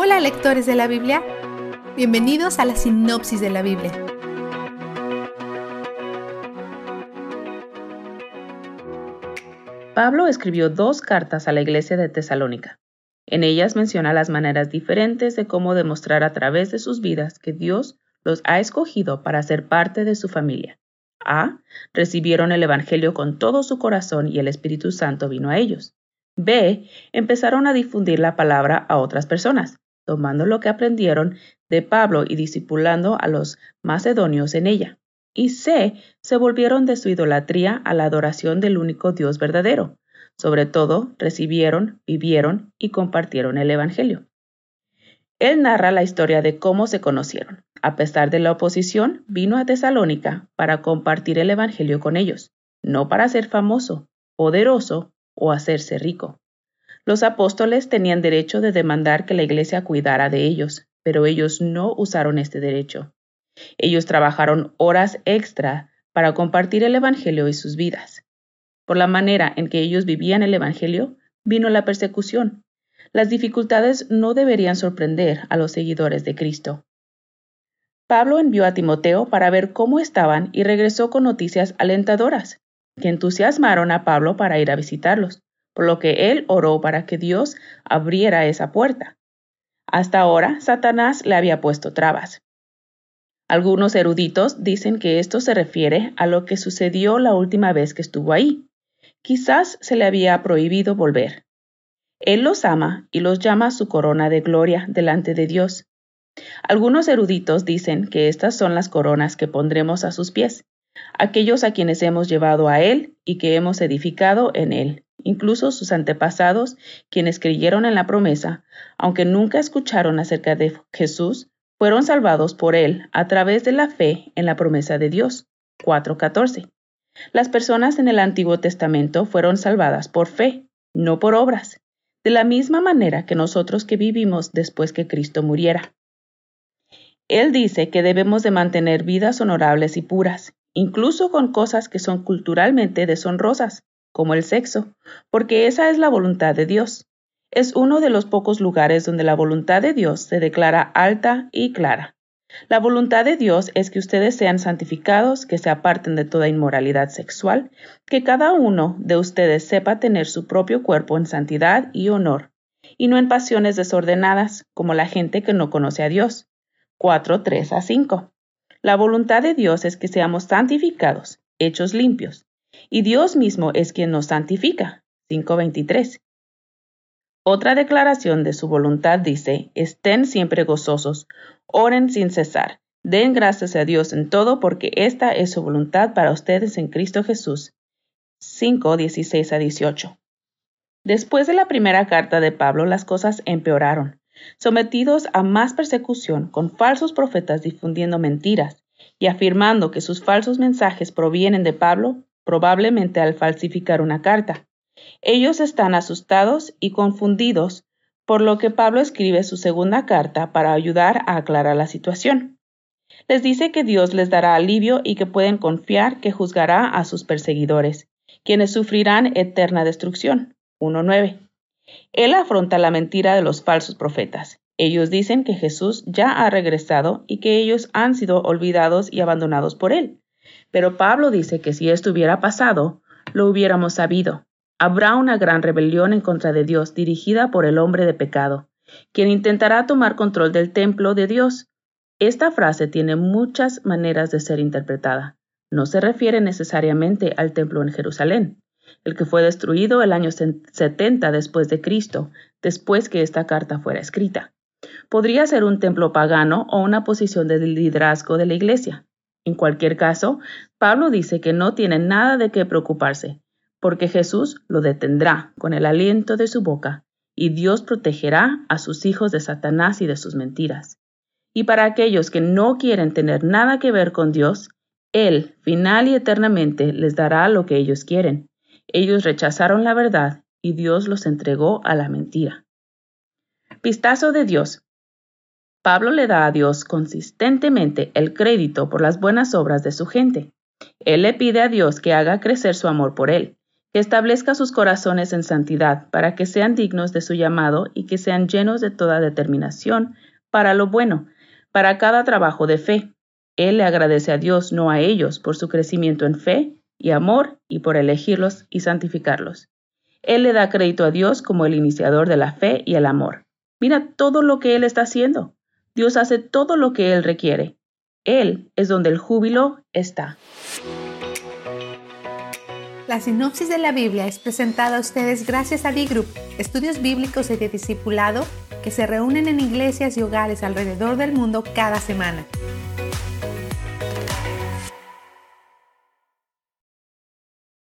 Hola lectores de la Biblia, bienvenidos a la sinopsis de la Biblia. Pablo escribió dos cartas a la iglesia de Tesalónica. En ellas menciona las maneras diferentes de cómo demostrar a través de sus vidas que Dios los ha escogido para ser parte de su familia. A. Recibieron el Evangelio con todo su corazón y el Espíritu Santo vino a ellos. B. Empezaron a difundir la palabra a otras personas, tomando lo que aprendieron de Pablo y discipulando a los macedonios en ella. Y C. Se volvieron de su idolatría a la adoración del único Dios verdadero. Sobre todo, recibieron, vivieron y compartieron el Evangelio. Él narra la historia de cómo se conocieron. A pesar de la oposición, vino a Tesalónica para compartir el Evangelio con ellos, no para ser famoso, poderoso o hacerse rico. Los apóstoles tenían derecho de demandar que la iglesia cuidara de ellos, pero ellos no usaron este derecho. Ellos trabajaron horas extra para compartir el Evangelio y sus vidas. Por la manera en que ellos vivían el Evangelio, vino la persecución. Las dificultades no deberían sorprender a los seguidores de Cristo. Pablo envió a Timoteo para ver cómo estaban y regresó con noticias alentadoras que entusiasmaron a Pablo para ir a visitarlos, por lo que él oró para que Dios abriera esa puerta. Hasta ahora, Satanás le había puesto trabas. Algunos eruditos dicen que esto se refiere a lo que sucedió la última vez que estuvo ahí. Quizás se le había prohibido volver. Él los ama y los llama su corona de gloria delante de Dios. Algunos eruditos dicen que estas son las coronas que pondremos a sus pies, aquellos a quienes hemos llevado a Él y que hemos edificado en Él, incluso sus antepasados, quienes creyeron en la promesa, aunque nunca escucharon acerca de Jesús, fueron salvados por Él a través de la fe en la promesa de Dios. 4.14. Las personas en el Antiguo Testamento fueron salvadas por fe, no por obras, de la misma manera que nosotros que vivimos después que Cristo muriera. Él dice que debemos de mantener vidas honorables y puras, incluso con cosas que son culturalmente deshonrosas, como el sexo, porque esa es la voluntad de Dios. Es uno de los pocos lugares donde la voluntad de Dios se declara alta y clara. La voluntad de Dios es que ustedes sean santificados, que se aparten de toda inmoralidad sexual, que cada uno de ustedes sepa tener su propio cuerpo en santidad y honor, y no en pasiones desordenadas, como la gente que no conoce a Dios. 4, 3 a 5. La voluntad de Dios es que seamos santificados, hechos limpios, y Dios mismo es quien nos santifica. 5.23. Otra declaración de su voluntad dice, estén siempre gozosos, oren sin cesar, den gracias a Dios en todo porque esta es su voluntad para ustedes en Cristo Jesús. 5.16 a 18. Después de la primera carta de Pablo, las cosas empeoraron sometidos a más persecución con falsos profetas difundiendo mentiras y afirmando que sus falsos mensajes provienen de Pablo, probablemente al falsificar una carta. Ellos están asustados y confundidos, por lo que Pablo escribe su segunda carta para ayudar a aclarar la situación. Les dice que Dios les dará alivio y que pueden confiar que juzgará a sus perseguidores, quienes sufrirán eterna destrucción. 1.9. Él afronta la mentira de los falsos profetas. Ellos dicen que Jesús ya ha regresado y que ellos han sido olvidados y abandonados por Él. Pero Pablo dice que si esto hubiera pasado, lo hubiéramos sabido. Habrá una gran rebelión en contra de Dios dirigida por el hombre de pecado, quien intentará tomar control del templo de Dios. Esta frase tiene muchas maneras de ser interpretada. No se refiere necesariamente al templo en Jerusalén el que fue destruido el año 70 después de Cristo, después que esta carta fuera escrita. Podría ser un templo pagano o una posición de liderazgo de la iglesia. En cualquier caso, Pablo dice que no tiene nada de qué preocuparse, porque Jesús lo detendrá con el aliento de su boca, y Dios protegerá a sus hijos de Satanás y de sus mentiras. Y para aquellos que no quieren tener nada que ver con Dios, Él, final y eternamente, les dará lo que ellos quieren, ellos rechazaron la verdad y Dios los entregó a la mentira. Vistazo de Dios. Pablo le da a Dios consistentemente el crédito por las buenas obras de su gente. Él le pide a Dios que haga crecer su amor por él, que establezca sus corazones en santidad, para que sean dignos de su llamado y que sean llenos de toda determinación para lo bueno, para cada trabajo de fe. Él le agradece a Dios, no a ellos, por su crecimiento en fe y amor y por elegirlos y santificarlos. Él le da crédito a Dios como el iniciador de la fe y el amor. Mira todo lo que Él está haciendo. Dios hace todo lo que Él requiere. Él es donde el júbilo está. La sinopsis de la Biblia es presentada a ustedes gracias a B-Group, estudios bíblicos y de discipulado que se reúnen en iglesias y hogares alrededor del mundo cada semana.